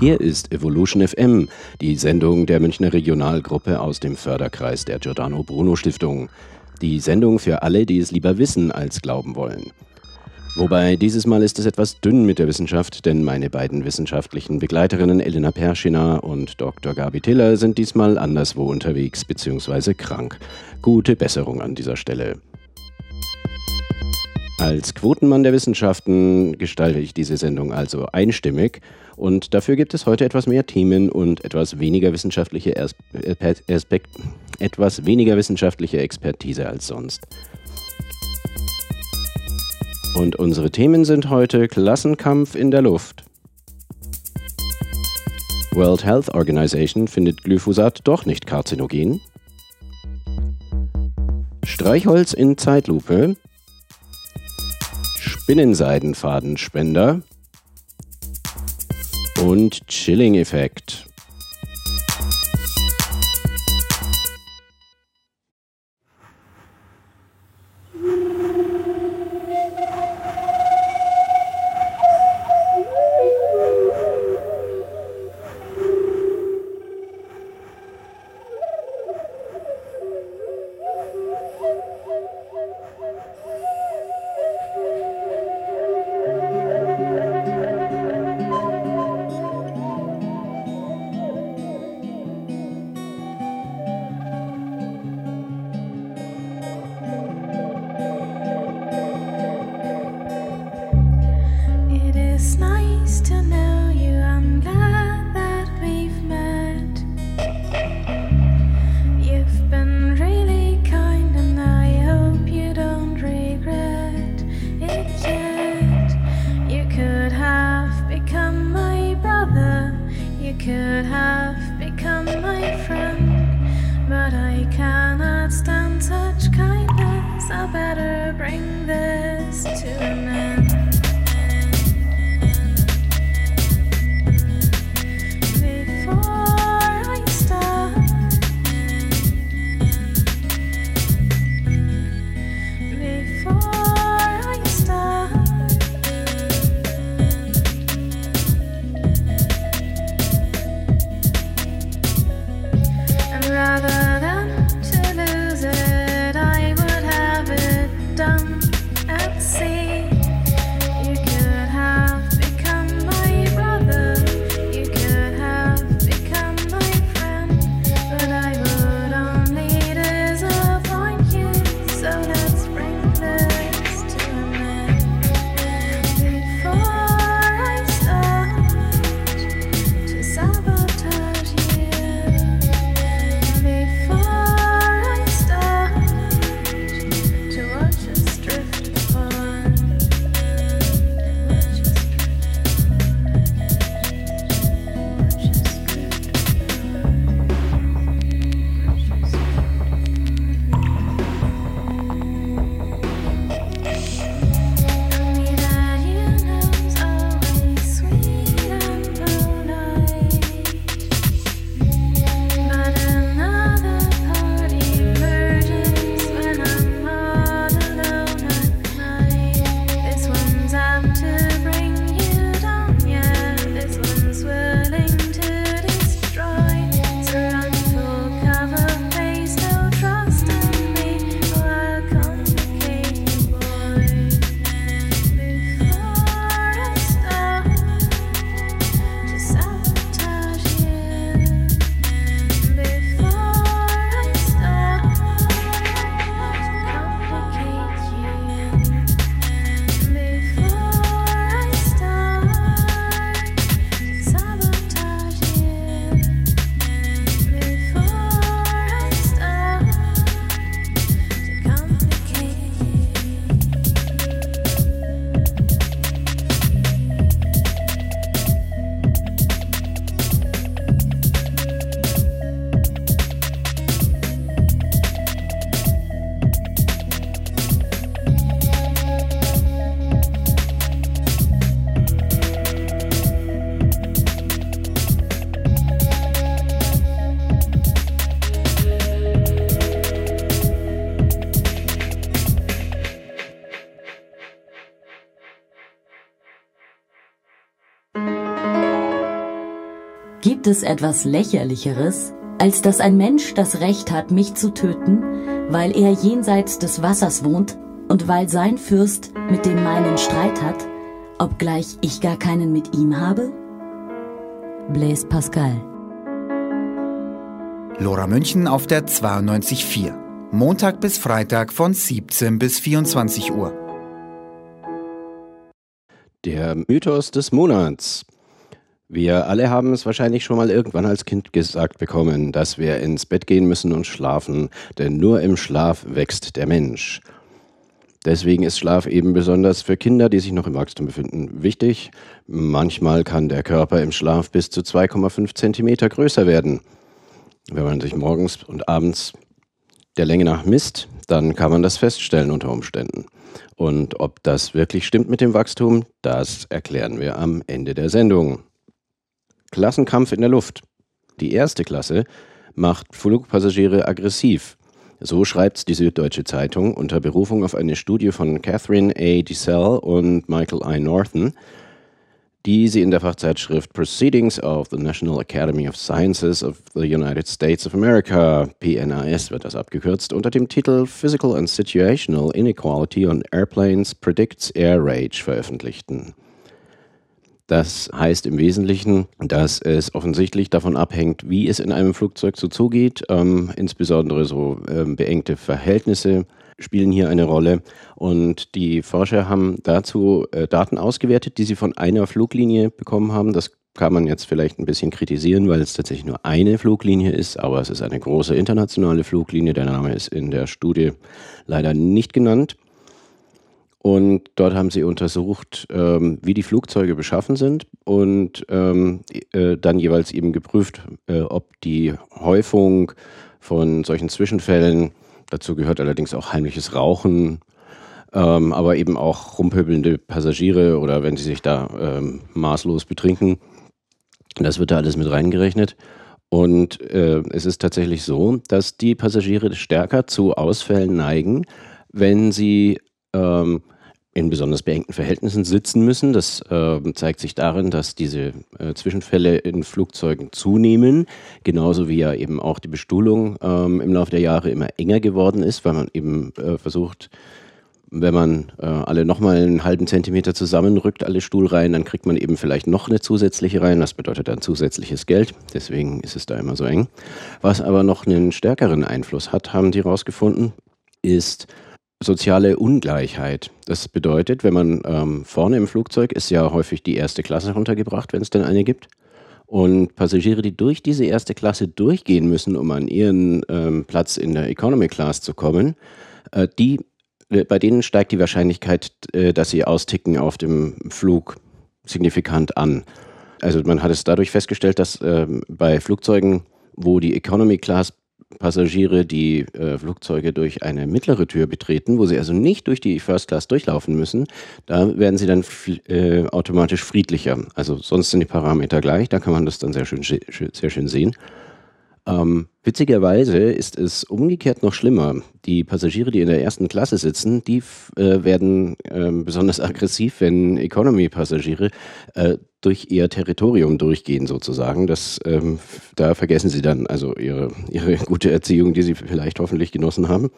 Hier ist Evolution FM, die Sendung der Münchner Regionalgruppe aus dem Förderkreis der Giordano Bruno Stiftung. Die Sendung für alle, die es lieber wissen als glauben wollen. Wobei dieses Mal ist es etwas dünn mit der Wissenschaft, denn meine beiden wissenschaftlichen Begleiterinnen Elena Perschina und Dr. Gabi Tiller sind diesmal anderswo unterwegs bzw. krank. Gute Besserung an dieser Stelle. Als Quotenmann der Wissenschaften gestalte ich diese Sendung also einstimmig und dafür gibt es heute etwas mehr Themen und etwas weniger wissenschaftliche, Aspekt, etwas weniger wissenschaftliche Expertise als sonst. Und unsere Themen sind heute Klassenkampf in der Luft. World Health Organization findet Glyphosat doch nicht karzinogen. Streichholz in Zeitlupe. Spinnenseidenfadenspender und Chilling-Effekt. Gibt es etwas Lächerlicheres, als dass ein Mensch das Recht hat, mich zu töten, weil er jenseits des Wassers wohnt und weil sein Fürst mit dem meinen Streit hat, obgleich ich gar keinen mit ihm habe? Blaise Pascal Lora München auf der 92.4. Montag bis Freitag von 17 bis 24 Uhr. Der Mythos des Monats. Wir alle haben es wahrscheinlich schon mal irgendwann als Kind gesagt bekommen, dass wir ins Bett gehen müssen und schlafen, denn nur im Schlaf wächst der Mensch. Deswegen ist Schlaf eben besonders für Kinder, die sich noch im Wachstum befinden, wichtig. Manchmal kann der Körper im Schlaf bis zu 2,5 Zentimeter größer werden. Wenn man sich morgens und abends der Länge nach misst, dann kann man das feststellen unter Umständen. Und ob das wirklich stimmt mit dem Wachstum, das erklären wir am Ende der Sendung. Klassenkampf in der Luft. Die erste Klasse macht Flugpassagiere aggressiv. So schreibt die Süddeutsche Zeitung unter Berufung auf eine Studie von Catherine A. DeSalle und Michael I. Norton, die sie in der Fachzeitschrift Proceedings of the National Academy of Sciences of the United States of America, PNAS wird das abgekürzt, unter dem Titel Physical and Situational Inequality on Airplanes Predicts Air Rage veröffentlichten. Das heißt im Wesentlichen, dass es offensichtlich davon abhängt, wie es in einem Flugzeug so zugeht, ähm, insbesondere so ähm, beengte Verhältnisse spielen hier eine Rolle. Und die Forscher haben dazu äh, Daten ausgewertet, die sie von einer Fluglinie bekommen haben. Das kann man jetzt vielleicht ein bisschen kritisieren, weil es tatsächlich nur eine Fluglinie ist, aber es ist eine große internationale Fluglinie. Der Name ist in der Studie leider nicht genannt. Und dort haben sie untersucht, ähm, wie die Flugzeuge beschaffen sind und ähm, äh, dann jeweils eben geprüft, äh, ob die Häufung von solchen Zwischenfällen, dazu gehört allerdings auch heimliches Rauchen, ähm, aber eben auch rumpöbelnde Passagiere oder wenn sie sich da ähm, maßlos betrinken, das wird da alles mit reingerechnet. Und äh, es ist tatsächlich so, dass die Passagiere stärker zu Ausfällen neigen, wenn sie ähm, in besonders beengten Verhältnissen sitzen müssen. Das äh, zeigt sich darin, dass diese äh, Zwischenfälle in Flugzeugen zunehmen, genauso wie ja eben auch die Bestuhlung ähm, im Laufe der Jahre immer enger geworden ist, weil man eben äh, versucht, wenn man äh, alle nochmal einen halben Zentimeter zusammenrückt, alle Stuhlreihen, dann kriegt man eben vielleicht noch eine zusätzliche rein. Das bedeutet dann zusätzliches Geld. Deswegen ist es da immer so eng. Was aber noch einen stärkeren Einfluss hat, haben die herausgefunden, ist soziale Ungleichheit. Das bedeutet, wenn man ähm, vorne im Flugzeug ist ja häufig die erste Klasse runtergebracht, wenn es denn eine gibt. Und Passagiere, die durch diese erste Klasse durchgehen müssen, um an ihren ähm, Platz in der Economy Class zu kommen, äh, die, äh, bei denen steigt die Wahrscheinlichkeit, äh, dass sie austicken auf dem Flug signifikant an. Also man hat es dadurch festgestellt, dass ähm, bei Flugzeugen, wo die Economy Class Passagiere die äh, Flugzeuge durch eine mittlere Tür betreten, wo sie also nicht durch die First Class durchlaufen müssen, da werden sie dann äh, automatisch friedlicher. Also sonst sind die Parameter gleich, da kann man das dann sehr schön, sehr schön sehen. Ähm, witzigerweise ist es umgekehrt noch schlimmer. Die Passagiere, die in der ersten Klasse sitzen, die äh, werden äh, besonders aggressiv, wenn Economy-Passagiere äh, durch ihr Territorium durchgehen sozusagen. Das, ähm, da vergessen sie dann also ihre, ihre gute Erziehung, die sie vielleicht hoffentlich genossen haben.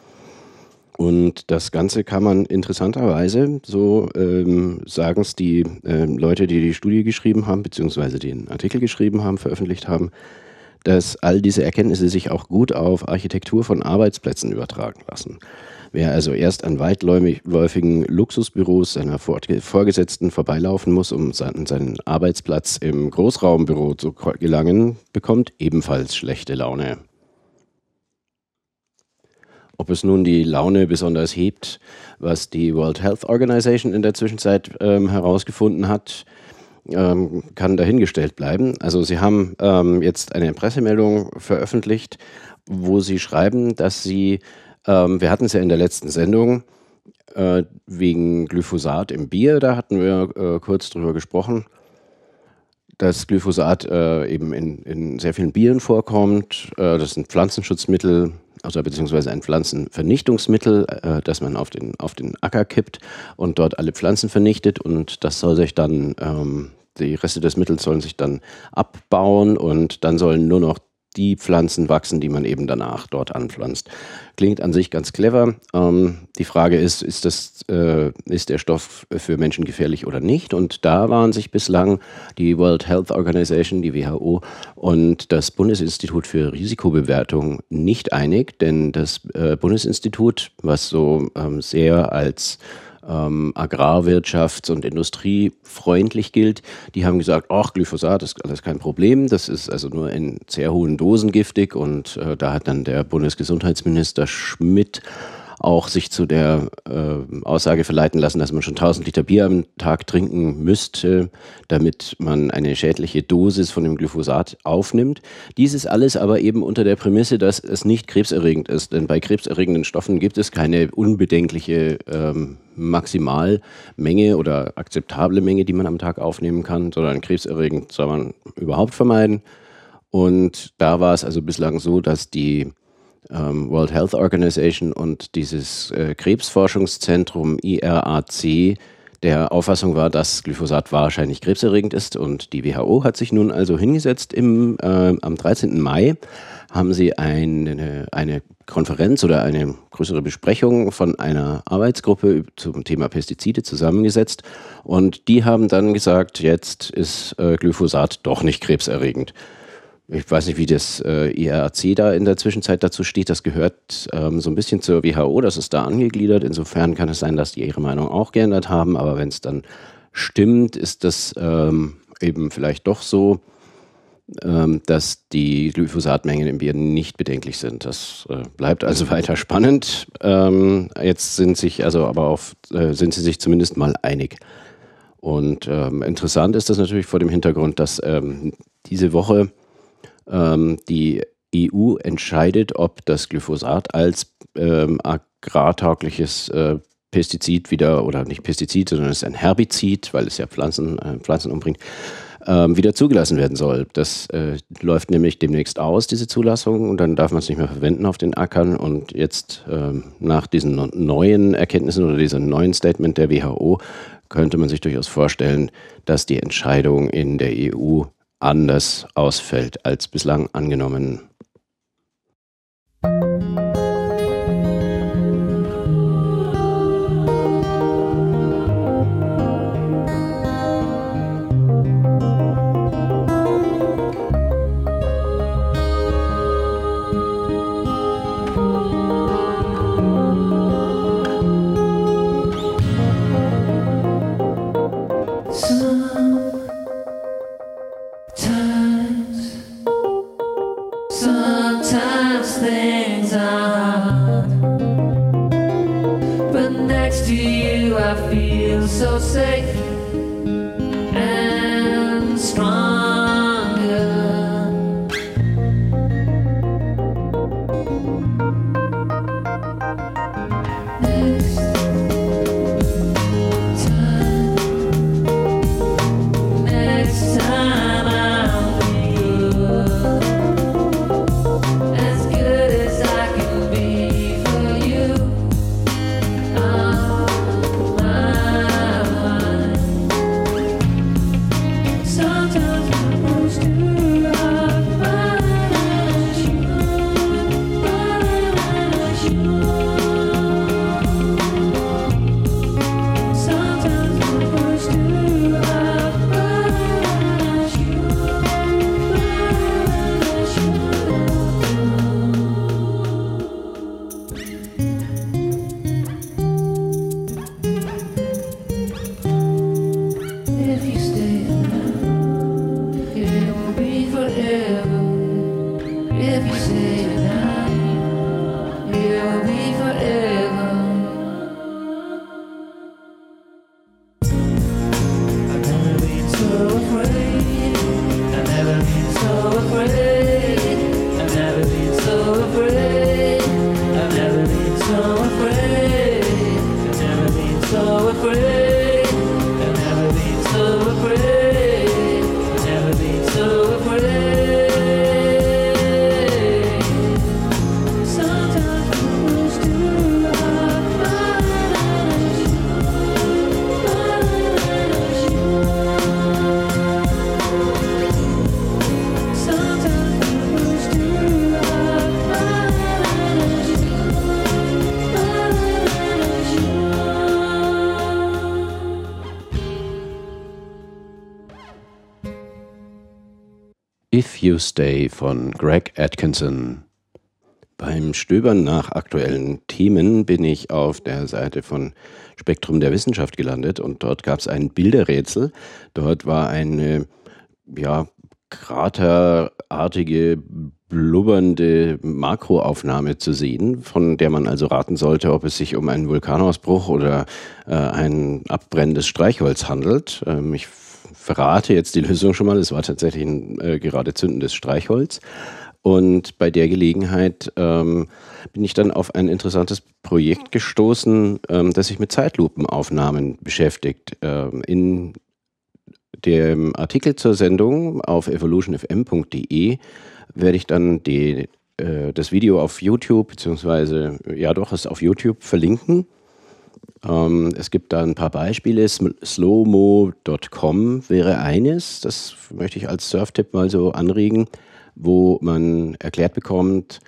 Und das Ganze kann man interessanterweise, so ähm, sagen es die äh, Leute, die die Studie geschrieben haben, beziehungsweise den Artikel geschrieben haben, veröffentlicht haben, dass all diese Erkenntnisse sich auch gut auf Architektur von Arbeitsplätzen übertragen lassen. Wer also erst an weitläufigen Luxusbüros seiner Vorgesetzten vorbeilaufen muss, um seinen Arbeitsplatz im Großraumbüro zu gelangen, bekommt ebenfalls schlechte Laune. Ob es nun die Laune besonders hebt, was die World Health Organization in der Zwischenzeit ähm, herausgefunden hat, ähm, kann dahingestellt bleiben. Also Sie haben ähm, jetzt eine Pressemeldung veröffentlicht, wo Sie schreiben, dass Sie, ähm, wir hatten es ja in der letzten Sendung, äh, wegen Glyphosat im Bier, da hatten wir äh, kurz drüber gesprochen, dass Glyphosat äh, eben in, in, sehr vielen Bieren vorkommt. Äh, das sind Pflanzenschutzmittel, also beziehungsweise ein Pflanzenvernichtungsmittel, äh, das man auf den, auf den Acker kippt und dort alle Pflanzen vernichtet. Und das soll sich dann ähm, die Reste des Mittels sollen sich dann abbauen und dann sollen nur noch die Pflanzen wachsen, die man eben danach dort anpflanzt. Klingt an sich ganz clever. Ähm, die Frage ist, ist, das, äh, ist der Stoff für Menschen gefährlich oder nicht? Und da waren sich bislang die World Health Organization, die WHO und das Bundesinstitut für Risikobewertung nicht einig, denn das äh, Bundesinstitut, was so ähm, sehr als ähm, agrarwirtschafts- und industriefreundlich gilt, die haben gesagt, ach, Glyphosat ist alles kein Problem, das ist also nur in sehr hohen Dosen giftig und äh, da hat dann der Bundesgesundheitsminister Schmidt auch sich zu der äh, Aussage verleiten lassen, dass man schon 1000 Liter Bier am Tag trinken müsste, damit man eine schädliche Dosis von dem Glyphosat aufnimmt. Dieses alles aber eben unter der Prämisse, dass es nicht krebserregend ist. Denn bei krebserregenden Stoffen gibt es keine unbedenkliche ähm, Maximalmenge oder akzeptable Menge, die man am Tag aufnehmen kann, sondern krebserregend soll man überhaupt vermeiden. Und da war es also bislang so, dass die ähm, World Health Organization und dieses äh, Krebsforschungszentrum IRAC der Auffassung war, dass Glyphosat wahrscheinlich krebserregend ist und die WHO hat sich nun also hingesetzt im, äh, am 13. Mai haben sie eine, eine Konferenz oder eine größere Besprechung von einer Arbeitsgruppe zum Thema Pestizide zusammengesetzt und die haben dann gesagt, jetzt ist äh, Glyphosat doch nicht krebserregend. Ich weiß nicht, wie das äh, IRC da in der Zwischenzeit dazu steht. Das gehört ähm, so ein bisschen zur WHO, das ist da angegliedert. Insofern kann es sein, dass die ihre Meinung auch geändert haben. Aber wenn es dann stimmt, ist das ähm, eben vielleicht doch so, ähm, dass die Glyphosatmengen im Bier nicht bedenklich sind. Das äh, bleibt also weiter spannend. Ähm, jetzt sind sich also aber auf, äh, sind sie sich zumindest mal einig. Und ähm, interessant ist das natürlich vor dem Hintergrund, dass ähm, diese Woche ähm, die EU entscheidet, ob das Glyphosat als ähm, agrartaugliches äh, Pestizid wieder, oder nicht Pestizid, sondern es ist ein Herbizid, weil es ja Pflanzen, äh, Pflanzen umbringt, ähm, wieder zugelassen werden soll. Das äh, läuft nämlich demnächst aus, diese Zulassung, und dann darf man es nicht mehr verwenden auf den Ackern. Und jetzt ähm, nach diesen neuen Erkenntnissen oder diesem neuen Statement der WHO könnte man sich durchaus vorstellen, dass die Entscheidung in der EU anders ausfällt als bislang angenommen. Stay von Greg Atkinson. Beim Stöbern nach aktuellen Themen bin ich auf der Seite von Spektrum der Wissenschaft gelandet und dort gab es ein Bilderrätsel. Dort war eine ja, kraterartige, blubbernde Makroaufnahme zu sehen, von der man also raten sollte, ob es sich um einen Vulkanausbruch oder äh, ein abbrennendes Streichholz handelt. Ähm, ich verrate jetzt die Lösung schon mal. Es war tatsächlich ein äh, gerade zündendes Streichholz. Und bei der Gelegenheit ähm, bin ich dann auf ein interessantes Projekt gestoßen, ähm, das sich mit Zeitlupenaufnahmen beschäftigt. Ähm, in dem Artikel zur Sendung auf evolutionfm.de werde ich dann die, äh, das Video auf YouTube, beziehungsweise ja doch, es auf YouTube verlinken. Ähm, es gibt da ein paar Beispiele. Slowmo.com wäre eines, das möchte ich als Surftipp mal so anregen, wo man erklärt bekommt,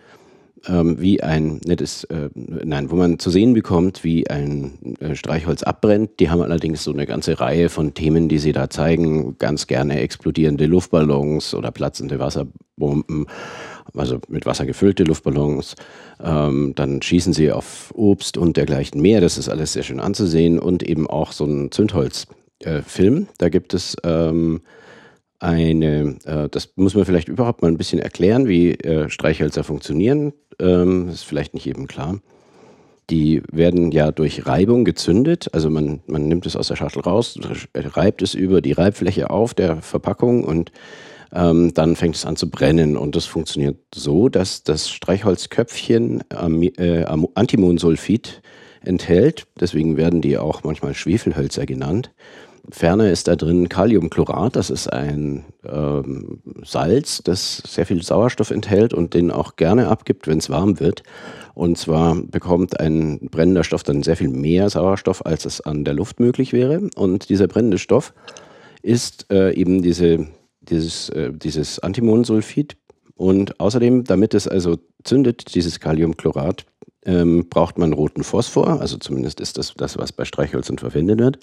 ähm, wie ein nettes, äh, nein, wo man zu sehen bekommt, wie ein äh, Streichholz abbrennt. Die haben allerdings so eine ganze Reihe von Themen, die sie da zeigen. Ganz gerne explodierende Luftballons oder platzende Wasserbomben, also mit Wasser gefüllte Luftballons. Ähm, dann schießen sie auf Obst und dergleichen mehr. Das ist alles sehr schön anzusehen und eben auch so ein Zündholzfilm. Äh, da gibt es ähm, eine, äh, das muss man vielleicht überhaupt mal ein bisschen erklären, wie äh, Streichhölzer funktionieren. Ähm, ist vielleicht nicht jedem klar. Die werden ja durch Reibung gezündet. Also man, man nimmt es aus der Schachtel raus, reibt es über die Reibfläche auf der Verpackung und ähm, dann fängt es an zu brennen. Und das funktioniert so, dass das Streichholzköpfchen äh, Antimonsulfid enthält. Deswegen werden die auch manchmal Schwefelhölzer genannt. Ferner ist da drin Kaliumchlorat, das ist ein ähm, Salz, das sehr viel Sauerstoff enthält und den auch gerne abgibt, wenn es warm wird. Und zwar bekommt ein brennender Stoff dann sehr viel mehr Sauerstoff, als es an der Luft möglich wäre. Und dieser brennende Stoff ist äh, eben diese, dieses, äh, dieses Antimonsulfid. Und außerdem, damit es also zündet, dieses Kaliumchlorat, ähm, braucht man roten Phosphor. Also zumindest ist das das, was bei Streichhölzern verwendet wird.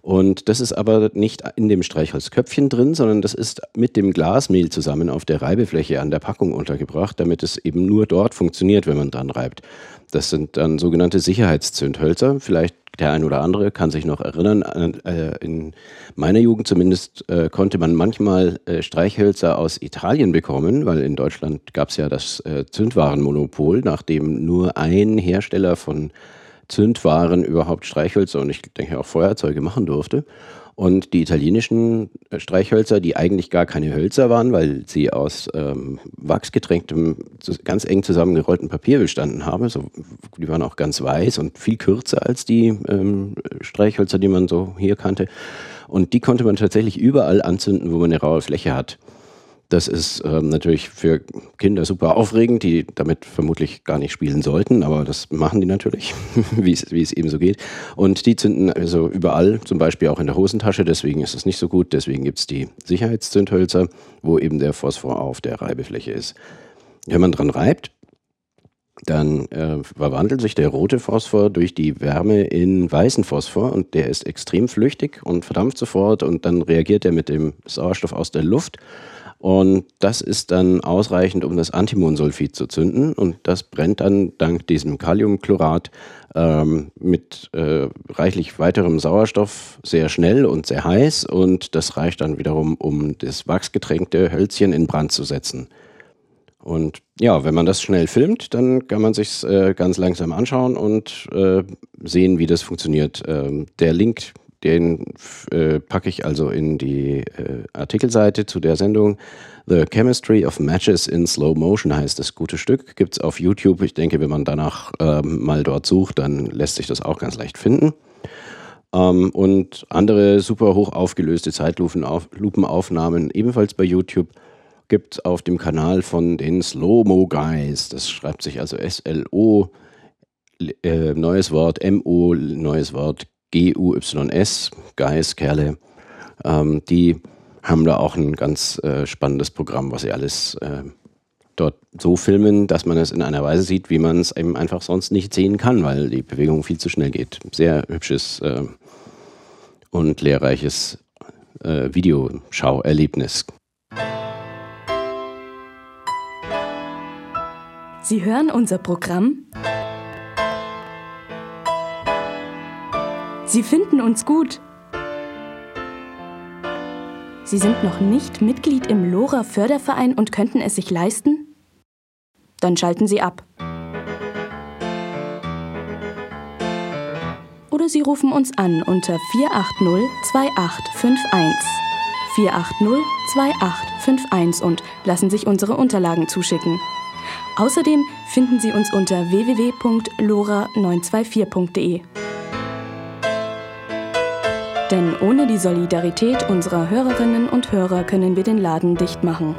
Und das ist aber nicht in dem Streichholzköpfchen drin, sondern das ist mit dem Glasmehl zusammen auf der Reibefläche an der Packung untergebracht, damit es eben nur dort funktioniert, wenn man dran reibt. Das sind dann sogenannte Sicherheitszündhölzer. Vielleicht der ein oder andere kann sich noch erinnern, äh, in meiner Jugend zumindest äh, konnte man manchmal äh, Streichhölzer aus Italien bekommen, weil in Deutschland gab es ja das Zündwarenmonopol, nachdem nur ein Hersteller von Zündwaren überhaupt Streichhölzer und ich denke auch Feuerzeuge machen durfte. Und die italienischen äh, Streichhölzer, die eigentlich gar keine Hölzer waren, weil sie aus ähm, wachsgetränktem, ganz eng zusammengerolltem Papier bestanden haben, so, die waren auch ganz weiß und viel kürzer als die ähm, Streichhölzer, die man so hier kannte. Und die konnte man tatsächlich überall anzünden, wo man eine raue Fläche hat. Das ist ähm, natürlich für Kinder super aufregend, die damit vermutlich gar nicht spielen sollten, aber das machen die natürlich, wie es, eben so geht. Und die zünden also überall, zum Beispiel auch in der Hosentasche, deswegen ist es nicht so gut. Deswegen gibt es die Sicherheitszündhölzer, wo eben der Phosphor auf der Reibefläche ist. Wenn man dran reibt, dann äh, verwandelt sich der rote Phosphor durch die Wärme in weißen Phosphor und der ist extrem flüchtig und verdampft sofort und dann reagiert er mit dem Sauerstoff aus der Luft und das ist dann ausreichend, um das Antimonsulfid zu zünden. Und das brennt dann dank diesem Kaliumchlorat ähm, mit äh, reichlich weiterem Sauerstoff sehr schnell und sehr heiß. Und das reicht dann wiederum, um das wachsgetränkte Hölzchen in Brand zu setzen. Und ja, wenn man das schnell filmt, dann kann man sich äh, ganz langsam anschauen und äh, sehen, wie das funktioniert. Ähm, der Link den äh, packe ich also in die äh, Artikelseite zu der Sendung. The Chemistry of Matches in Slow Motion heißt das gute Stück. Gibt es auf YouTube. Ich denke, wenn man danach ähm, mal dort sucht, dann lässt sich das auch ganz leicht finden. Ähm, und andere super hoch aufgelöste Zeitlupenaufnahmen ebenfalls bei YouTube gibt es auf dem Kanal von den Slow-Mo Guys. Das schreibt sich also S-L-O, äh, neues Wort, M-O, neues Wort, G-U-Y-S, Guys, Kerle, ähm, die haben da auch ein ganz äh, spannendes Programm, was sie alles äh, dort so filmen, dass man es in einer Weise sieht, wie man es eben einfach sonst nicht sehen kann, weil die Bewegung viel zu schnell geht. Sehr hübsches äh, und lehrreiches äh, Videoschauerlebnis. Sie hören unser Programm. Sie finden uns gut. Sie sind noch nicht Mitglied im LoRa Förderverein und könnten es sich leisten? Dann schalten Sie ab. Oder Sie rufen uns an unter 480 2851. 480 2851 und lassen sich unsere Unterlagen zuschicken. Außerdem finden Sie uns unter www.lora924.de. Denn ohne die Solidarität unserer Hörerinnen und Hörer können wir den Laden dicht machen.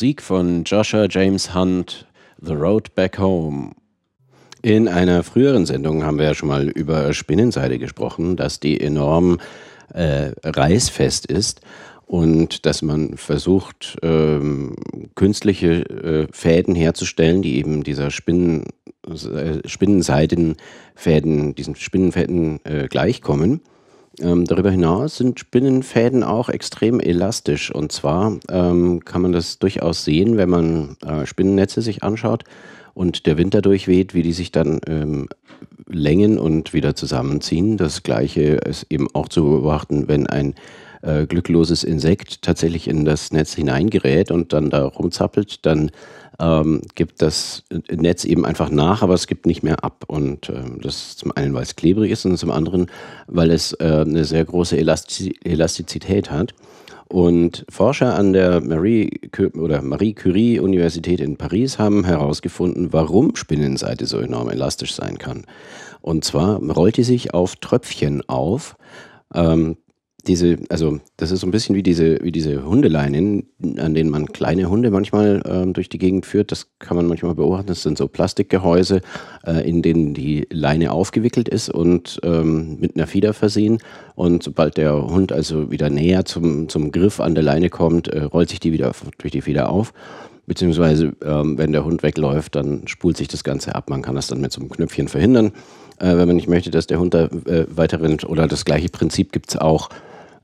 Musik von Joshua James Hunt, The Road Back Home. In einer früheren Sendung haben wir ja schon mal über Spinnenseide gesprochen, dass die enorm äh, reißfest ist und dass man versucht, ähm, künstliche äh, Fäden herzustellen, die eben dieser Spinnen, äh, Spinnenseidenfäden, diesen Spinnenfäden äh, gleichkommen. Ähm, darüber hinaus sind Spinnenfäden auch extrem elastisch. Und zwar ähm, kann man das durchaus sehen, wenn man äh, Spinnennetze sich anschaut und der Wind dadurch weht, wie die sich dann ähm, längen und wieder zusammenziehen. Das gleiche ist eben auch zu beobachten, wenn ein äh, glückloses Insekt tatsächlich in das Netz hineingerät und dann da rumzappelt, dann ähm, gibt das Netz eben einfach nach, aber es gibt nicht mehr ab. Und ähm, das zum einen, weil es klebrig ist und zum anderen, weil es äh, eine sehr große Elastiz Elastizität hat. Und Forscher an der Marie, oder Marie Curie Universität in Paris haben herausgefunden, warum Spinnenseide so enorm elastisch sein kann. Und zwar rollt die sich auf Tröpfchen auf. Ähm, diese, also das ist so ein bisschen wie diese, wie diese Hundeleinen, an denen man kleine Hunde manchmal ähm, durch die Gegend führt. Das kann man manchmal beobachten. Das sind so Plastikgehäuse, äh, in denen die Leine aufgewickelt ist und ähm, mit einer Feder versehen. Und sobald der Hund also wieder näher zum, zum Griff an der Leine kommt, äh, rollt sich die wieder durch die Feder auf. Beziehungsweise, ähm, wenn der Hund wegläuft, dann spult sich das Ganze ab. Man kann das dann mit so einem Knöpfchen verhindern, äh, wenn man nicht möchte, dass der Hund da äh, weiter rennt. Oder das gleiche Prinzip gibt es auch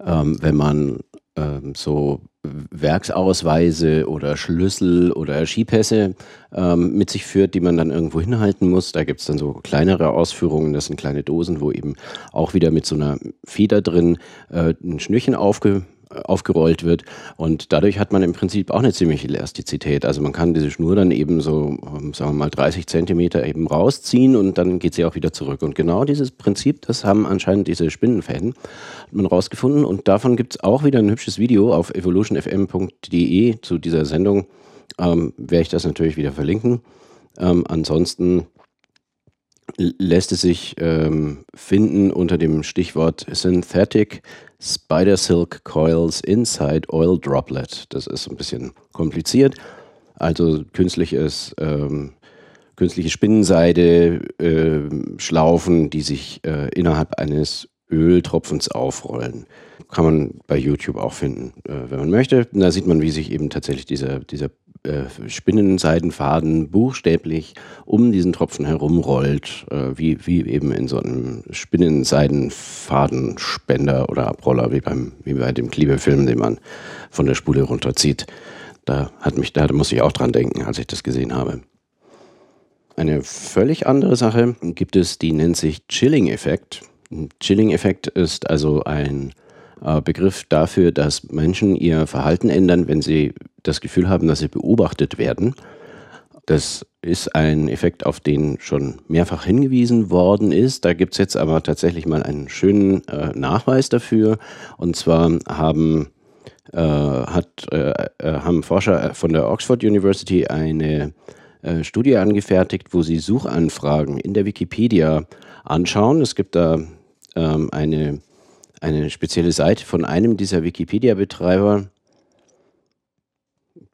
ähm, wenn man ähm, so Werksausweise oder Schlüssel oder Skipässe ähm, mit sich führt, die man dann irgendwo hinhalten muss. Da gibt es dann so kleinere Ausführungen, das sind kleine Dosen, wo eben auch wieder mit so einer Feder drin äh, ein Schnürchen aufge aufgerollt wird. Und dadurch hat man im Prinzip auch eine ziemliche Elastizität. Also man kann diese Schnur dann eben so, ähm, sagen wir mal, 30 Zentimeter eben rausziehen und dann geht sie auch wieder zurück. Und genau dieses Prinzip, das haben anscheinend diese Spinnenfäden hat man rausgefunden. Und davon gibt es auch wieder ein hübsches Video auf evolutionfm.de zu dieser Sendung. Ähm, werde ich das natürlich wieder verlinken. Ähm, ansonsten lässt es sich ähm, finden unter dem Stichwort Synthetic Spider Silk Coils Inside Oil Droplet. Das ist ein bisschen kompliziert. Also künstliches, ähm, künstliche Spinnenseide, äh, Schlaufen, die sich äh, innerhalb eines Öltropfens aufrollen. Kann man bei YouTube auch finden, äh, wenn man möchte. Da sieht man, wie sich eben tatsächlich dieser, dieser äh, Spinnenseidenfaden buchstäblich um diesen Tropfen herumrollt, äh, wie, wie eben in so einem Spinnenseidenfadenspender oder Abroller, wie, beim, wie bei dem Klebefilm, den man von der Spule runterzieht. Da, hat mich, da muss ich auch dran denken, als ich das gesehen habe. Eine völlig andere Sache gibt es, die nennt sich Chilling-Effekt. Chilling-Effekt ist also ein Begriff dafür, dass Menschen ihr Verhalten ändern, wenn sie das Gefühl haben, dass sie beobachtet werden. Das ist ein Effekt, auf den schon mehrfach hingewiesen worden ist. Da gibt es jetzt aber tatsächlich mal einen schönen äh, Nachweis dafür. Und zwar haben, äh, hat, äh, äh haben Forscher von der Oxford University eine äh, Studie angefertigt, wo sie Suchanfragen in der Wikipedia anschauen. Es gibt da ähm, eine, eine spezielle Seite von einem dieser Wikipedia-Betreiber,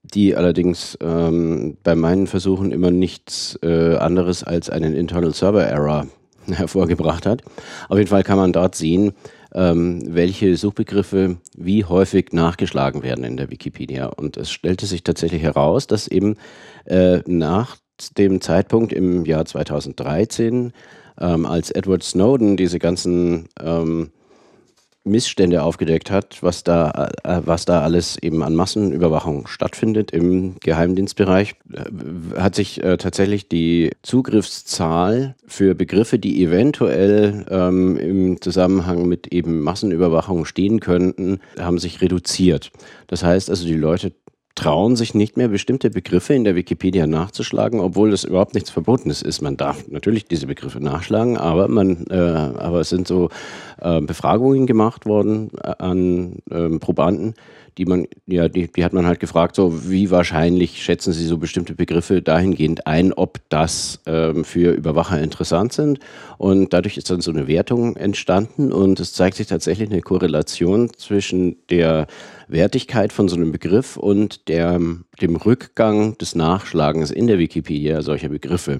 die allerdings ähm, bei meinen Versuchen immer nichts äh, anderes als einen Internal Server Error hervorgebracht hat. Auf jeden Fall kann man dort sehen, ähm, welche Suchbegriffe wie häufig nachgeschlagen werden in der Wikipedia. Und es stellte sich tatsächlich heraus, dass eben äh, nach dem Zeitpunkt im Jahr 2013, ähm, als Edward Snowden diese ganzen ähm, Missstände aufgedeckt hat, was da, äh, was da alles eben an Massenüberwachung stattfindet im Geheimdienstbereich, äh, hat sich äh, tatsächlich die Zugriffszahl für Begriffe, die eventuell ähm, im Zusammenhang mit eben Massenüberwachung stehen könnten, haben sich reduziert. Das heißt also, die Leute trauen sich nicht mehr, bestimmte Begriffe in der Wikipedia nachzuschlagen, obwohl das überhaupt nichts Verbotenes ist. Man darf natürlich diese Begriffe nachschlagen, aber, man, äh, aber es sind so äh, Befragungen gemacht worden äh, an ähm, Probanden, die man, ja, die, die hat man halt gefragt, so wie wahrscheinlich schätzen Sie so bestimmte Begriffe dahingehend ein, ob das ähm, für Überwacher interessant sind. Und dadurch ist dann so eine Wertung entstanden und es zeigt sich tatsächlich eine Korrelation zwischen der Wertigkeit von so einem Begriff und der, dem Rückgang des Nachschlagens in der Wikipedia solcher Begriffe.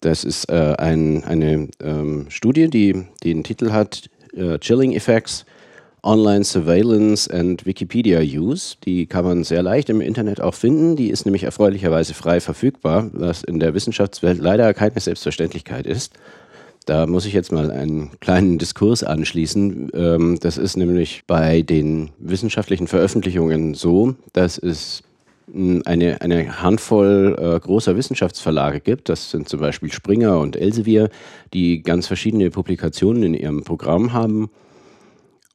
Das ist äh, ein, eine ähm, Studie, die den Titel hat äh, Chilling Effects Online Surveillance and Wikipedia Use. Die kann man sehr leicht im Internet auch finden. Die ist nämlich erfreulicherweise frei verfügbar, was in der Wissenschaftswelt leider keine Selbstverständlichkeit ist. Da muss ich jetzt mal einen kleinen Diskurs anschließen. Ähm, das ist nämlich bei den wissenschaftlichen Veröffentlichungen so, dass es mh, eine, eine Handvoll äh, großer Wissenschaftsverlage gibt. Das sind zum Beispiel Springer und Elsevier, die ganz verschiedene Publikationen in ihrem Programm haben.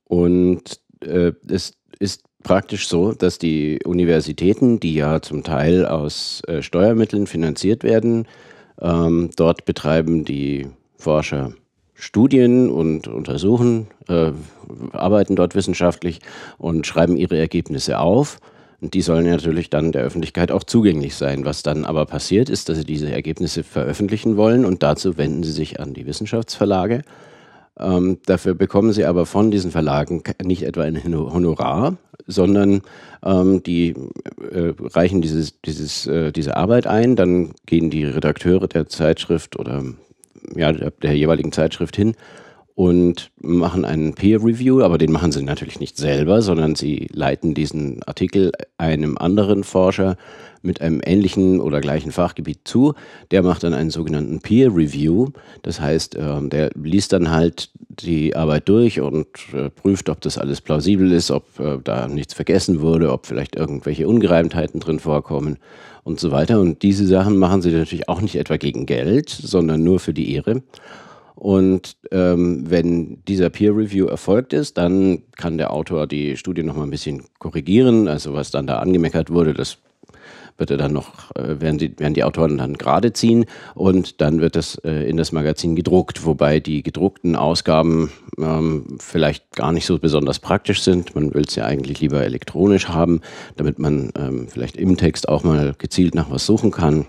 Und äh, es ist praktisch so, dass die Universitäten, die ja zum Teil aus äh, Steuermitteln finanziert werden, ähm, dort betreiben die Forscher Studien und untersuchen, äh, arbeiten dort wissenschaftlich und schreiben ihre Ergebnisse auf. Und die sollen natürlich dann der Öffentlichkeit auch zugänglich sein. Was dann aber passiert, ist, dass sie diese Ergebnisse veröffentlichen wollen und dazu wenden sie sich an die Wissenschaftsverlage. Ähm, dafür bekommen sie aber von diesen Verlagen nicht etwa ein Hono- Honorar, sondern ähm, die äh, reichen dieses, dieses, äh, diese Arbeit ein, dann gehen die Redakteure der Zeitschrift oder ja, der, der jeweiligen Zeitschrift hin und machen einen Peer Review, aber den machen sie natürlich nicht selber, sondern sie leiten diesen Artikel einem anderen Forscher mit einem ähnlichen oder gleichen Fachgebiet zu. Der macht dann einen sogenannten Peer Review. Das heißt, ähm, der liest dann halt die Arbeit durch und äh, prüft, ob das alles plausibel ist, ob äh, da nichts vergessen wurde, ob vielleicht irgendwelche Ungereimtheiten drin vorkommen und so weiter. Und diese Sachen machen sie natürlich auch nicht etwa gegen Geld, sondern nur für die Ehre. Und ähm, wenn dieser Peer Review erfolgt ist, dann kann der Autor die Studie noch mal ein bisschen korrigieren. Also was dann da angemeckert wurde, das wird er dann noch, äh, werden, die, werden die Autoren dann gerade ziehen und dann wird das äh, in das Magazin gedruckt, wobei die gedruckten Ausgaben ähm, vielleicht gar nicht so besonders praktisch sind. Man will es ja eigentlich lieber elektronisch haben, damit man ähm, vielleicht im Text auch mal gezielt nach was suchen kann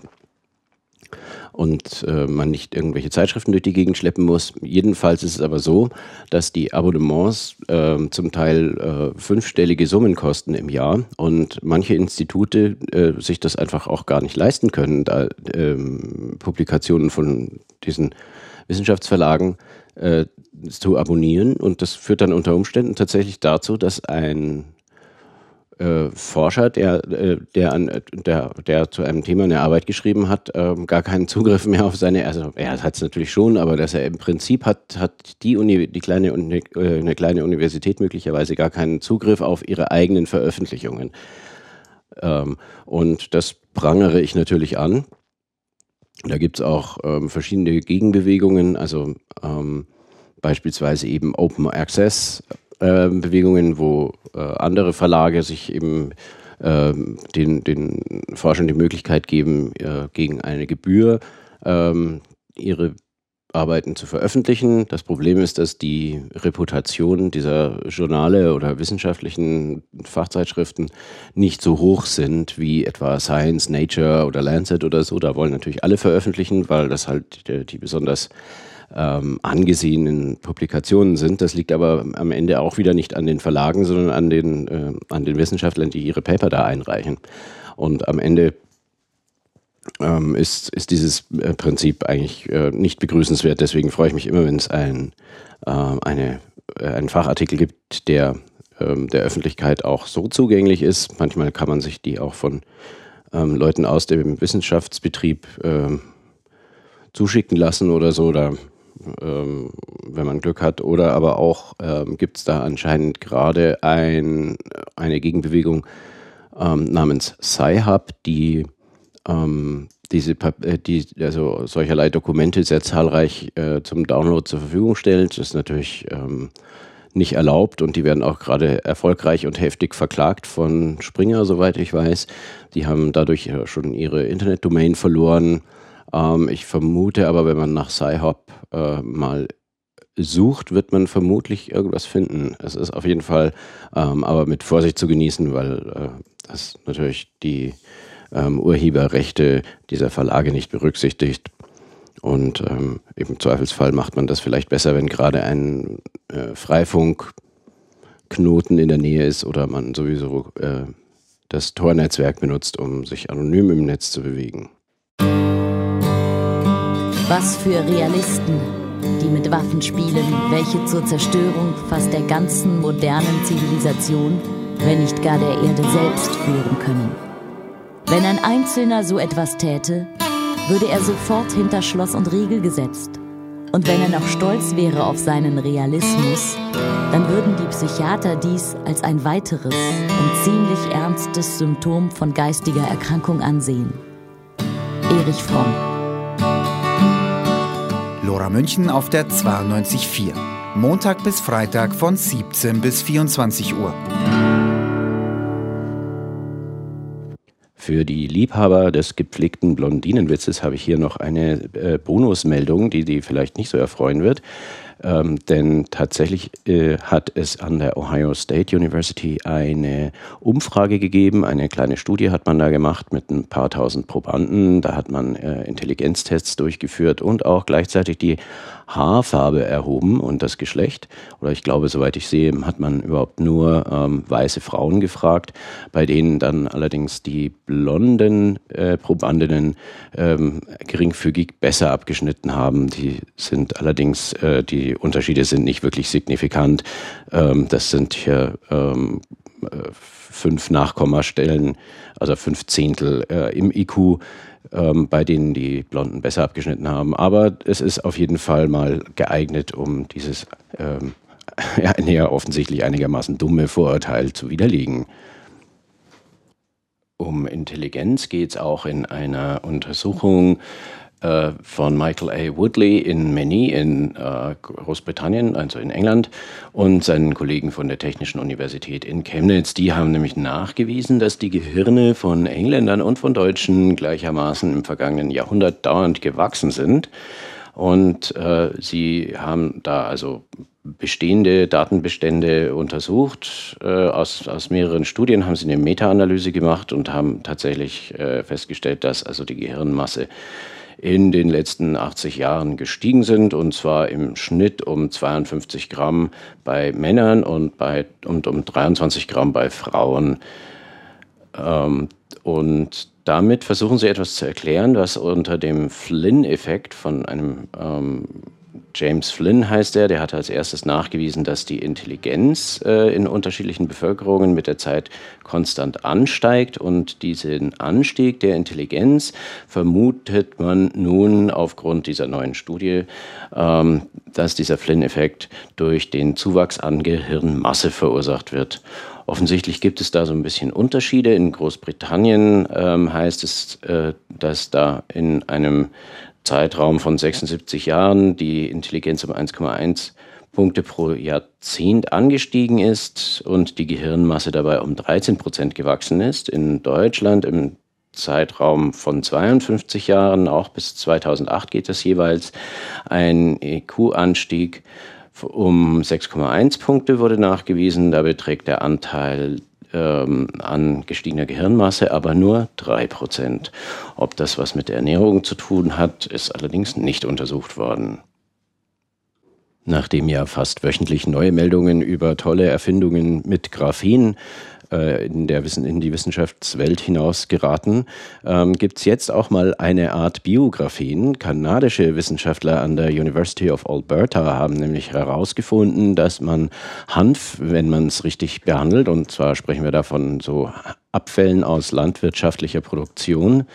und äh, man nicht irgendwelche Zeitschriften durch die Gegend schleppen muss. Jedenfalls ist es aber so, dass die Abonnements äh, zum Teil äh, fünfstellige Summen kosten im Jahr und manche Institute äh, sich das einfach auch gar nicht leisten können, da ähm, Publikationen von diesen Wissenschaftsverlagen äh, zu abonnieren. Und das führt dann unter Umständen tatsächlich dazu, dass ein Forscher, der, äh, der, an, der, der zu einem Thema eine Arbeit geschrieben hat, ähm, gar keinen Zugriff mehr auf seine, also er hat es natürlich schon, aber dass er im Prinzip hat, hat die, Uni, die kleine, äh, eine kleine Universität möglicherweise gar keinen Zugriff auf ihre eigenen Veröffentlichungen. Ähm, und das prangere ich natürlich an. Da gibt es auch ähm, verschiedene Gegenbewegungen, also ähm, beispielsweise eben Open Access Bewegungen, wo äh, andere Verlage sich eben ähm, den, den Forschern die Möglichkeit geben, äh, gegen eine Gebühr ähm, ihre Arbeiten zu veröffentlichen. Das Problem ist, dass die Reputation dieser Journale oder wissenschaftlichen Fachzeitschriften nicht so hoch sind wie etwa Science, Nature oder Lancet oder so. Da wollen natürlich alle veröffentlichen, weil das halt die, die besonders ähm, angesehenen Publikationen sind. Das liegt aber am Ende auch wieder nicht an den Verlagen, sondern an den, äh, an den Wissenschaftlern, die ihre Paper da einreichen. Und am Ende ähm, ist, ist dieses äh, Prinzip eigentlich äh, nicht begrüßenswert. Deswegen freue ich mich immer, wenn es ein, äh, eine, äh, einen Fachartikel gibt, der ähm, der Öffentlichkeit auch so zugänglich ist. Manchmal kann man sich die auch von ähm, Leuten aus dem Wissenschaftsbetrieb ähm, zuschicken lassen oder so, oder, ähm, wenn man Glück hat. Oder aber auch ähm, gibt es da anscheinend gerade ein, eine Gegenbewegung ähm, namens Sci-Hub, die ähm, diese äh, die also solcherlei Dokumente sehr zahlreich äh, zum Download zur Verfügung stellt. Das ist natürlich ähm, nicht erlaubt und die werden auch gerade erfolgreich und heftig verklagt von Springer, soweit ich weiß. Die haben dadurch schon ihre Internetdomain verloren. Ähm, ich vermute aber, wenn man nach Sci-Hop äh, mal sucht, wird man vermutlich irgendwas finden. Es ist auf jeden Fall ähm, aber mit Vorsicht zu genießen, weil äh, das natürlich die ähm, Urheberrechte dieser Verlage nicht berücksichtigt. Und ähm, im Zweifelsfall macht man das vielleicht besser, wenn gerade ein äh, Freifunkknoten in der Nähe ist oder man sowieso äh, das Tor-Netzwerk benutzt, um sich anonym im Netz zu bewegen. Was für Realisten, die mit Waffen spielen, welche zur Zerstörung fast der ganzen modernen Zivilisation, wenn nicht gar der Erde selbst führen können. Wenn ein Einzelner so etwas täte, würde er sofort hinter Schloss und Riegel gesetzt. Und wenn er noch stolz wäre auf seinen Realismus, dann würden die Psychiater dies als ein weiteres und ziemlich ernstes Symptom von geistiger Erkrankung ansehen. Erich Fromm. Lora München auf der 92.4. Montag bis Freitag von 17 bis 24 Uhr. Für die Liebhaber des gepflegten Blondinenwitzes habe ich hier noch eine äh, Bonusmeldung, die die vielleicht nicht so erfreuen wird. Ähm, denn tatsächlich äh, hat es an der Ohio State University eine Umfrage gegeben, eine kleine Studie hat man da gemacht mit ein paar tausend Probanden. Da hat man äh, Intelligenztests durchgeführt und auch gleichzeitig die Haarfarbe erhoben und das Geschlecht. Oder ich glaube, soweit ich sehe, hat man überhaupt nur ähm, weiße Frauen gefragt, bei denen dann allerdings die blonden äh, Probandinnen ähm, geringfügig besser abgeschnitten haben. Die sind allerdings, äh, die Unterschiede sind nicht wirklich signifikant. Ähm, das sind hier ähm, äh, fünf Nachkommastellen, also fünf Zehntel äh, im IQ ähm, bei denen die Blonden besser abgeschnitten haben. Aber es ist auf jeden Fall mal geeignet, um dieses ähm, ja, offensichtlich einigermaßen dumme Vorurteil zu widerlegen. Um Intelligenz geht es auch in einer Untersuchung äh, von Michael A. Woodley in Many in äh, Großbritannien, also in England, und seinen Kollegen von der Technischen Universität in Chemnitz. Die haben nämlich nachgewiesen, dass die Gehirne von Engländern und von Deutschen gleichermaßen im vergangenen Jahrhundert dauernd gewachsen sind. Und äh, sie haben da also bestehende Datenbestände untersucht. Äh, aus, aus mehreren Studien haben sie eine Meta-Analyse gemacht und haben tatsächlich äh, festgestellt, dass also die Gehirnmasse in den letzten 80 Jahren gestiegen sind, und zwar im Schnitt um 52 Gramm bei Männern und, bei, und um 23 Gramm bei Frauen. Ähm, und damit versuchen sie etwas zu erklären, was unter dem Flynn-Effekt von einem ähm, James Flynn heißt er, der hat als erstes nachgewiesen, dass die Intelligenz äh, in unterschiedlichen Bevölkerungen mit der Zeit konstant ansteigt und diesen Anstieg der Intelligenz vermutet man nun aufgrund dieser neuen Studie, ähm, dass dieser Flynn-Effekt durch den Zuwachs an Gehirnmasse verursacht wird. Offensichtlich gibt es da so ein bisschen Unterschiede. In Großbritannien ähm, heißt es, äh, dass da in einem Zeitraum von 76 Jahren die Intelligenz um 1,1 Punkte pro Jahrzehnt angestiegen ist und die Gehirnmasse dabei um 13 Prozent gewachsen ist. In Deutschland im Zeitraum von 52 Jahren, auch bis 2008 geht das jeweils, ein EQ-Anstieg um 6,1 Punkte wurde nachgewiesen. Da beträgt der Anteil ähm, an gestiegener Gehirnmasse, aber nur 3%. Ob das was mit der Ernährung zu tun hat, ist allerdings nicht untersucht worden. Nachdem ja fast wöchentlich neue Meldungen über tolle Erfindungen mit Graphen äh, in, der Wissen, in die Wissenschaftswelt hinaus geraten, ähm, gibt es jetzt auch mal eine Art Biographen. Kanadische Wissenschaftler an der University of Alberta haben nämlich herausgefunden, dass man Hanf, wenn man es richtig behandelt, und zwar sprechen wir davon so Abfällen aus landwirtschaftlicher Produktion,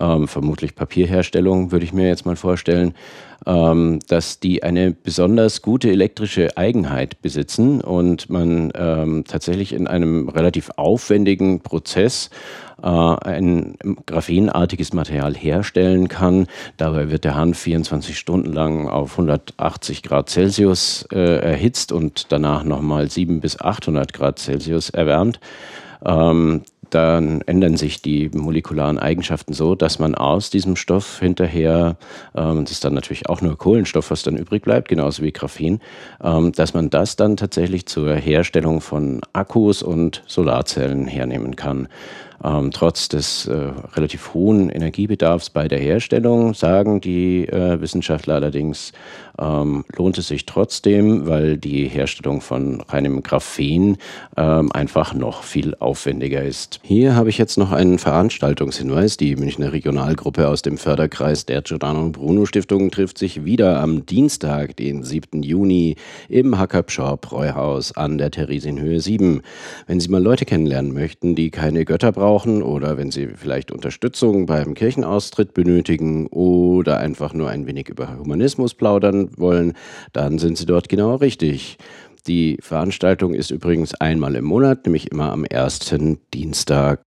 ähm, vermutlich Papierherstellung, würde ich mir jetzt mal vorstellen, ähm, dass die eine besonders gute elektrische Eigenheit besitzen und man ähm, tatsächlich in einem relativ aufwendigen Prozess äh, ein graphenartiges Material herstellen kann. Dabei wird der Hanf 24 Stunden lang auf 180 Grad Celsius äh, erhitzt und danach nochmal 7 bis 800 Grad Celsius erwärmt. Dann ändern sich die molekularen Eigenschaften so, dass man aus diesem Stoff hinterher, ähm, das ist dann natürlich auch nur Kohlenstoff, was dann übrig bleibt, genauso wie Graphen, ähm, dass man das dann tatsächlich zur Herstellung von Akkus und Solarzellen hernehmen kann. Ähm, trotz des äh, relativ hohen Energiebedarfs bei der Herstellung sagen die äh, Wissenschaftler allerdings, ähm, lohnt es sich trotzdem, weil die Herstellung von reinem Graphen ähm, einfach noch viel aufwendiger ist. Hier habe ich jetzt noch einen Veranstaltungshinweis. Die Münchner Regionalgruppe aus dem Förderkreis der Giordano Bruno Stiftung trifft sich wieder am Dienstag, den 7. Juni, im Hackershaw Bräuhaus an der Theresienhöhe 7. Wenn Sie mal Leute kennenlernen möchten, die keine Götter brauchen oder wenn Sie vielleicht Unterstützung beim Kirchenaustritt benötigen oder einfach nur ein wenig über Humanismus plaudern, wollen, dann sind Sie dort genau richtig. Die Veranstaltung ist übrigens einmal im Monat, nämlich immer am ersten Dienstag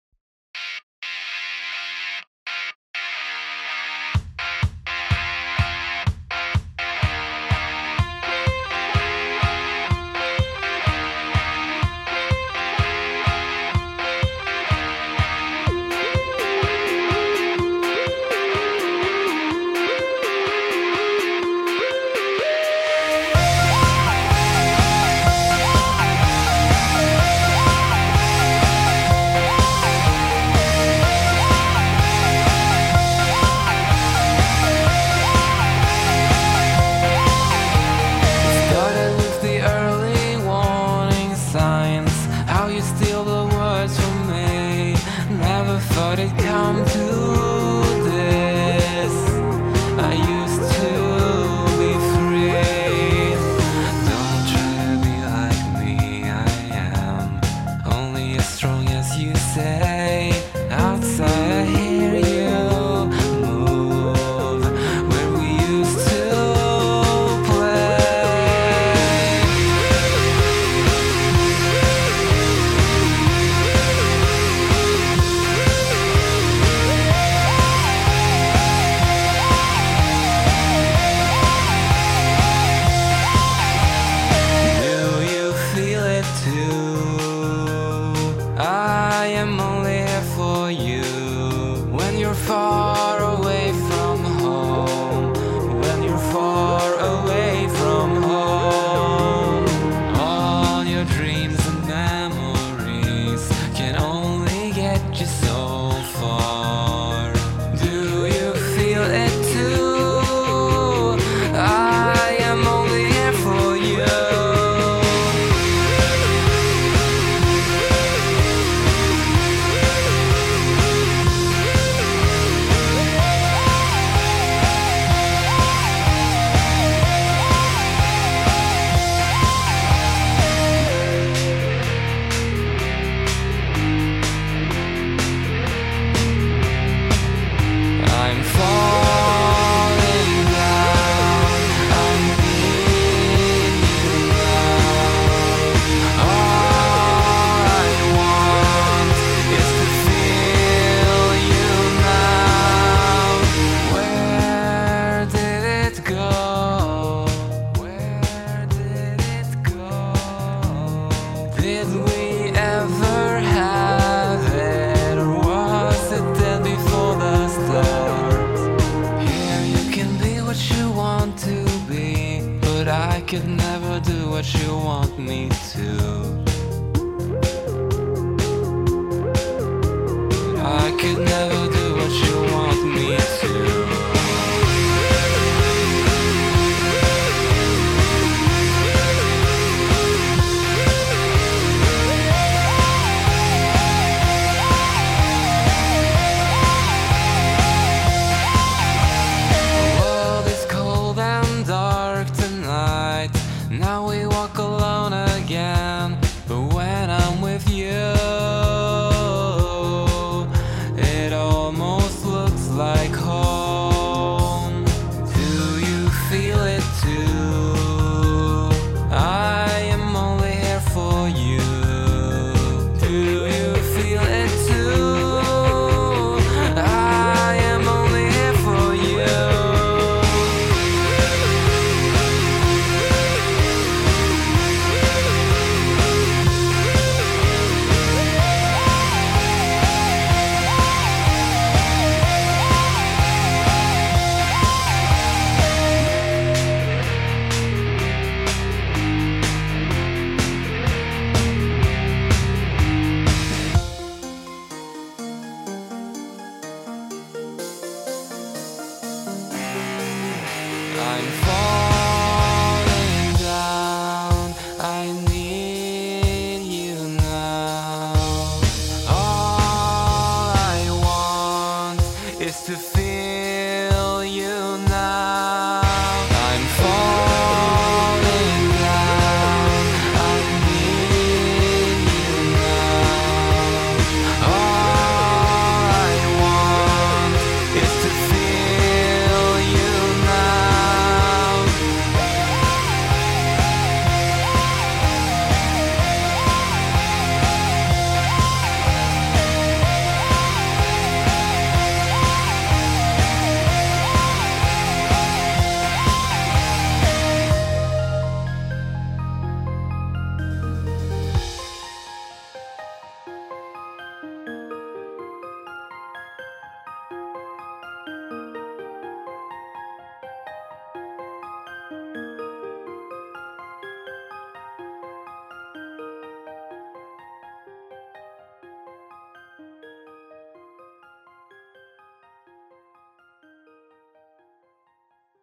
could never do what you want me to. I could never do what you want me to.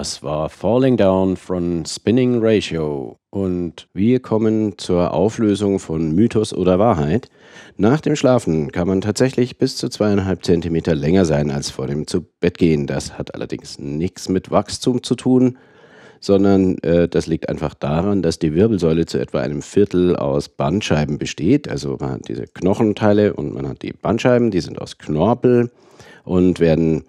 Das war Falling Down von Spinning Ratio. Und wir kommen zur Auflösung von Mythos oder Wahrheit. Nach dem Schlafen kann man tatsächlich bis zu zweieinhalb Zentimeter länger sein als vor dem Zubettgehen. Das hat allerdings nichts mit Wachstum zu tun, sondern äh, das liegt einfach daran, dass die Wirbelsäule zu etwa einem Viertel aus Bandscheiben besteht. Also man hat diese Knochenteile und man hat die Bandscheiben, die sind aus Knorpel und werden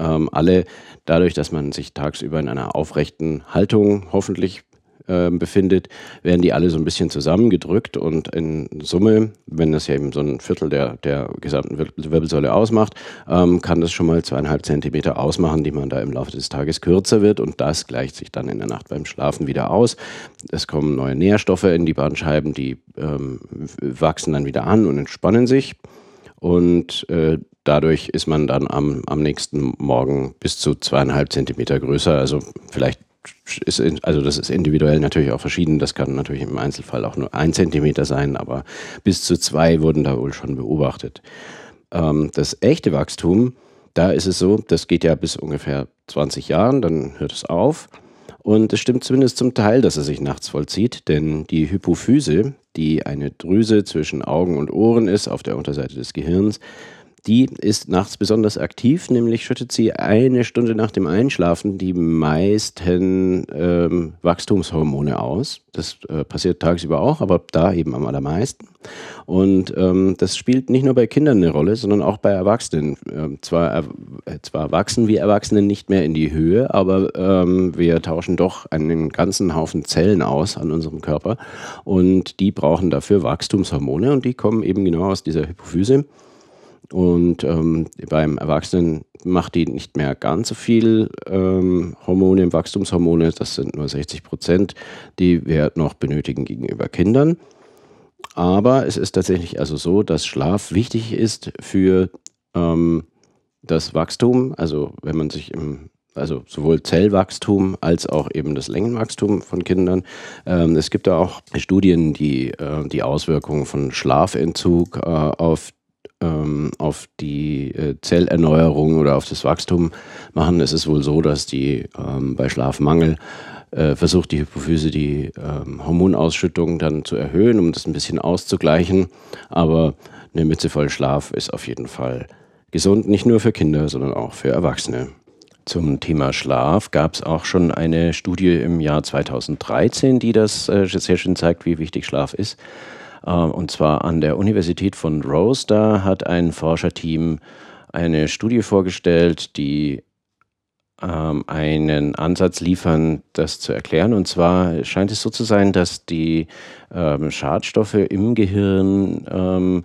ähm, alle dadurch, dass man sich tagsüber in einer aufrechten Haltung hoffentlich äh, befindet, werden die alle so ein bisschen zusammengedrückt und in Summe, wenn das ja eben so ein Viertel der, der gesamten Wir- Wirbelsäule ausmacht, ähm, kann das schon mal zweieinhalb Zentimeter ausmachen, die man da im Laufe des Tages kürzer wird und das gleicht sich dann in der Nacht beim Schlafen wieder aus. Es kommen neue Nährstoffe in die Bandscheiben, die ähm, wachsen dann wieder an und entspannen sich und äh, dadurch ist man dann am, am nächsten Morgen bis zu zweieinhalb Zentimeter größer. Also vielleicht ist, also das ist individuell natürlich auch verschieden. Das kann natürlich im Einzelfall auch nur ein Zentimeter sein, aber bis zu zwei wurden da wohl schon beobachtet. Ähm, das echte Wachstum, da ist es so, das geht ja bis ungefähr 20 Jahren, dann hört es auf. Und es stimmt zumindest zum Teil, dass er sich nachts vollzieht, denn die Hypophyse, die eine Drüse zwischen Augen und Ohren ist auf der Unterseite des Gehirns, die ist nachts besonders aktiv, nämlich schüttet sie eine Stunde nach dem Einschlafen die meisten ähm, Wachstumshormone aus. Das äh, passiert tagsüber auch, aber da eben am allermeisten. Und ähm, das spielt nicht nur bei Kindern eine Rolle, sondern auch bei Erwachsenen. Ähm, zwar, äh, zwar wachsen wir Erwachsenen nicht mehr in die Höhe, aber ähm, wir tauschen doch einen ganzen Haufen Zellen aus an unserem Körper und die brauchen dafür Wachstumshormone und die kommen eben genau aus dieser Hypophyse. Und ähm, beim Erwachsenen macht die nicht mehr ganz so viel ähm, Hormone, Wachstumshormone, das sind nur 60 Prozent, die wir noch benötigen gegenüber Kindern. Aber es ist tatsächlich also so, dass Schlaf wichtig ist für ähm, das Wachstum, also wenn man sich im also sowohl Zellwachstum als auch eben das Längenwachstum von Kindern. Ähm, es gibt da auch Studien, die äh, die Auswirkungen von Schlafentzug äh, auf ähm, auf die äh, Zellerneuerung oder auf das Wachstum machen. Es ist wohl so, dass die ähm, bei Schlafmangel äh, versucht die Hypophyse die ähm, Hormonausschüttung dann zu erhöhen, um das ein bisschen auszugleichen. Aber eine Mütze voll Schlaf ist auf jeden Fall gesund, nicht nur für Kinder, sondern auch für Erwachsene. Zum Thema Schlaf gab es auch schon eine Studie im Jahr 2013, die das äh, sehr schön zeigt, wie wichtig Schlaf ist. Äh, und zwar an der Universität von Rose. Da hat ein Forscherteam eine Studie vorgestellt, die ähm, einen Ansatz liefern, das zu erklären. Und zwar scheint es so zu sein, dass die ähm, Schadstoffe im Gehirn ähm,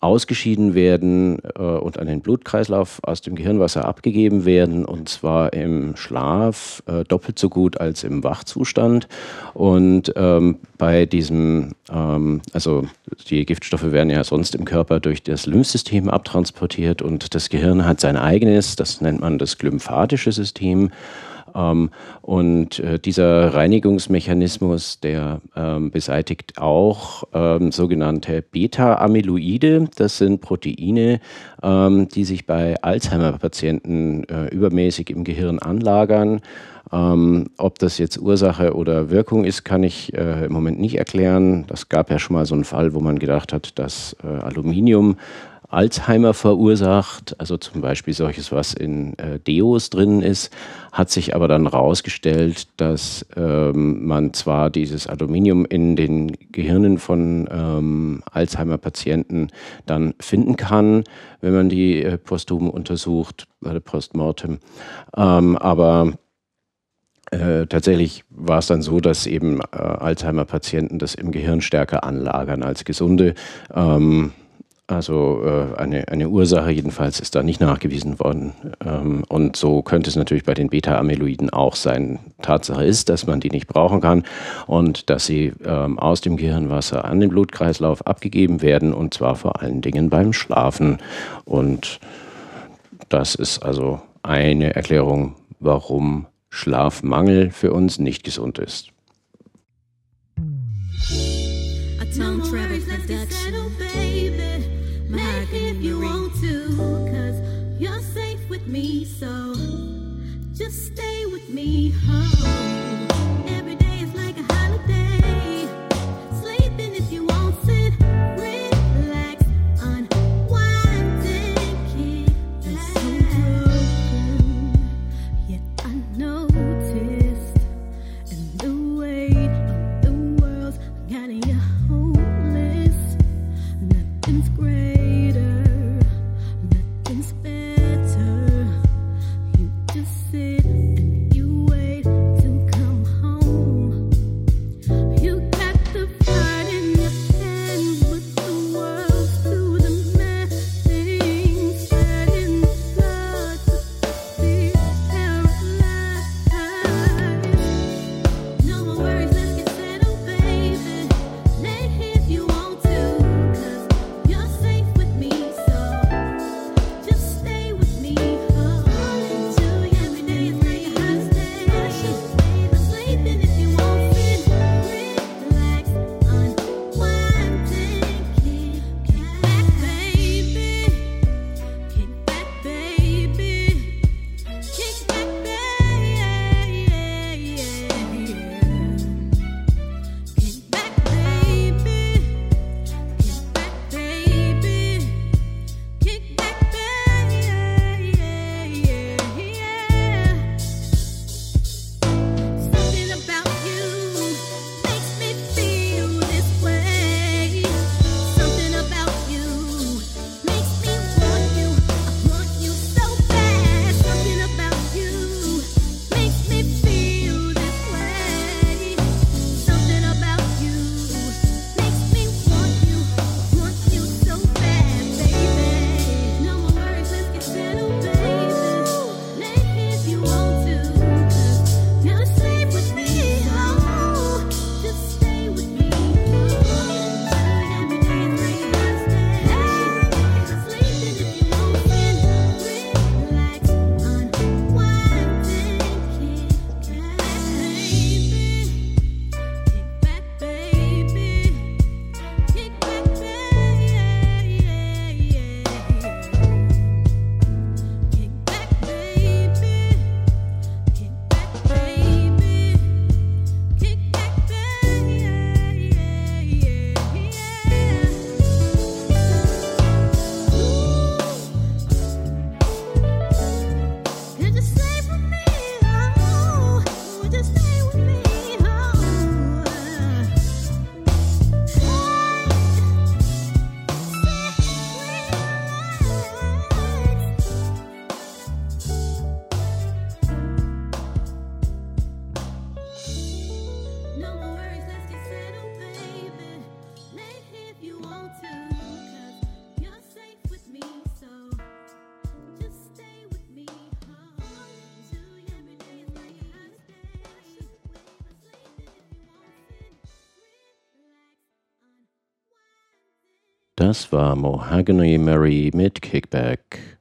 ausgeschieden werden äh, und an den Blutkreislauf aus dem Gehirnwasser abgegeben werden, und zwar im Schlaf äh, doppelt so gut als im Wachzustand. Und ähm, bei diesem, ähm, also die Giftstoffe werden ja sonst im Körper durch das Lymphsystem abtransportiert und das Gehirn hat sein eigenes, das nennt man das glymphatische System. Ähm, und äh, dieser Reinigungsmechanismus, der ähm, beseitigt auch ähm, sogenannte Beta-Amyloide. Das sind Proteine, die sich bei Alzheimer-Patienten äh, übermäßig im Gehirn anlagern. Ähm, ob das jetzt Ursache oder Wirkung ist, kann ich äh, im Moment nicht erklären. Das gab ja schon mal so einen Fall, wo man gedacht hat, dass äh, Aluminium Alzheimer verursacht, also zum Beispiel solches, was in äh, Deos drin ist, hat sich aber dann herausgestellt, dass ähm, man zwar dieses Aluminium in den Gehirnen von ähm, Alzheimer-Patienten dann finden kann, wenn man die äh, posthum untersucht, äh, postmortem, ähm, aber äh, tatsächlich war es dann so, dass eben äh, Alzheimer-Patienten das im Gehirn stärker anlagern als gesunde. Ähm, also äh, eine, eine Ursache jedenfalls ist da nicht nachgewiesen worden. Ähm, und so könnte es natürlich bei den Beta-Amyloiden auch sein. Tatsache ist, dass man die nicht brauchen kann und dass sie ähm, aus dem Gehirnwasser an den Blutkreislauf abgegeben werden und zwar vor allen Dingen beim Schlafen. Und das ist also eine Erklärung, warum Schlafmangel für uns nicht gesund ist. A time travel production. Hari Das war Mahogany Mary mit Kickback.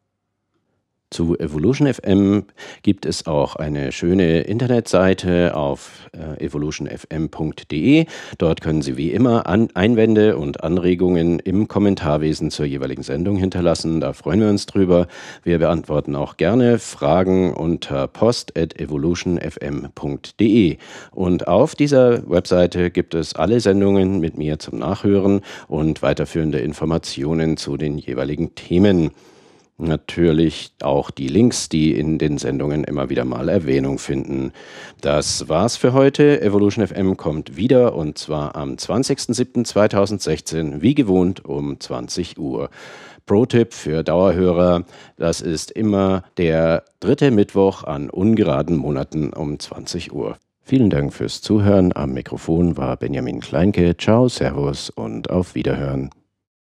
Zu Evolution FM gibt es auch eine schöne Internetseite auf äh, evolutionfm.de. Dort können Sie wie immer An Einwände und Anregungen im Kommentarwesen zur jeweiligen Sendung hinterlassen. Da freuen wir uns drüber. Wir beantworten auch gerne Fragen unter post.evolutionfm.de. Und auf dieser Webseite gibt es alle Sendungen mit mir zum Nachhören und weiterführende Informationen zu den jeweiligen Themen natürlich auch die Links, die in den Sendungen immer wieder mal Erwähnung finden. Das war's für heute. Evolution FM kommt wieder und zwar am 20.07.2016, wie gewohnt um 20 Uhr. Pro-Tipp für Dauerhörer, das ist immer der dritte Mittwoch an ungeraden Monaten um 20 Uhr. Vielen Dank fürs Zuhören. Am Mikrofon war Benjamin Kleinke. Ciao, Servus und auf Wiederhören.